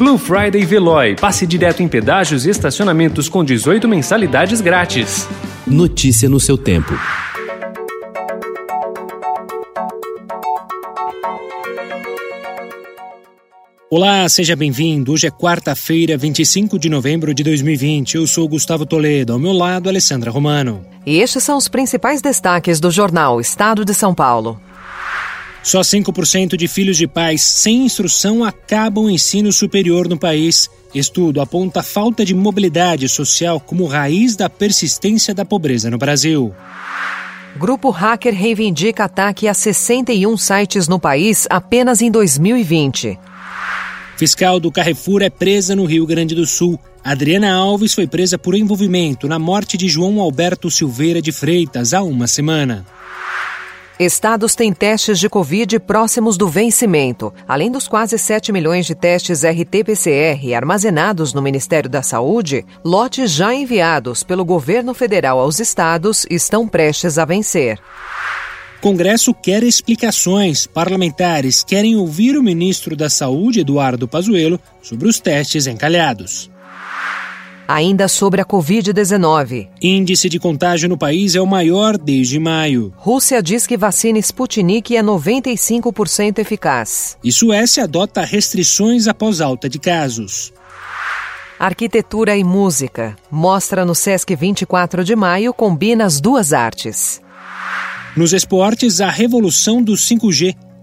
Blue Friday Veloy. Passe direto em pedágios e estacionamentos com 18 mensalidades grátis. Notícia no seu tempo. Olá, seja bem-vindo. Hoje é quarta-feira, 25 de novembro de 2020. Eu sou Gustavo Toledo, ao meu lado, Alessandra Romano. E estes são os principais destaques do jornal Estado de São Paulo. Só 5% de filhos de pais sem instrução acabam o ensino superior no país. Estudo aponta a falta de mobilidade social como raiz da persistência da pobreza no Brasil. Grupo hacker reivindica ataque a 61 sites no país apenas em 2020. Fiscal do Carrefour é presa no Rio Grande do Sul. Adriana Alves foi presa por envolvimento na morte de João Alberto Silveira de Freitas há uma semana. Estados têm testes de Covid próximos do vencimento. Além dos quase 7 milhões de testes RT-PCR armazenados no Ministério da Saúde, lotes já enviados pelo governo federal aos estados estão prestes a vencer. Congresso quer explicações. Parlamentares querem ouvir o ministro da Saúde, Eduardo Pazuello, sobre os testes encalhados. Ainda sobre a Covid-19. Índice de contágio no país é o maior desde maio. Rússia diz que vacina Sputnik é 95% eficaz. E Suécia adota restrições após alta de casos. Arquitetura e música. Mostra no Sesc 24 de maio combina as duas artes. Nos esportes, a revolução do 5G.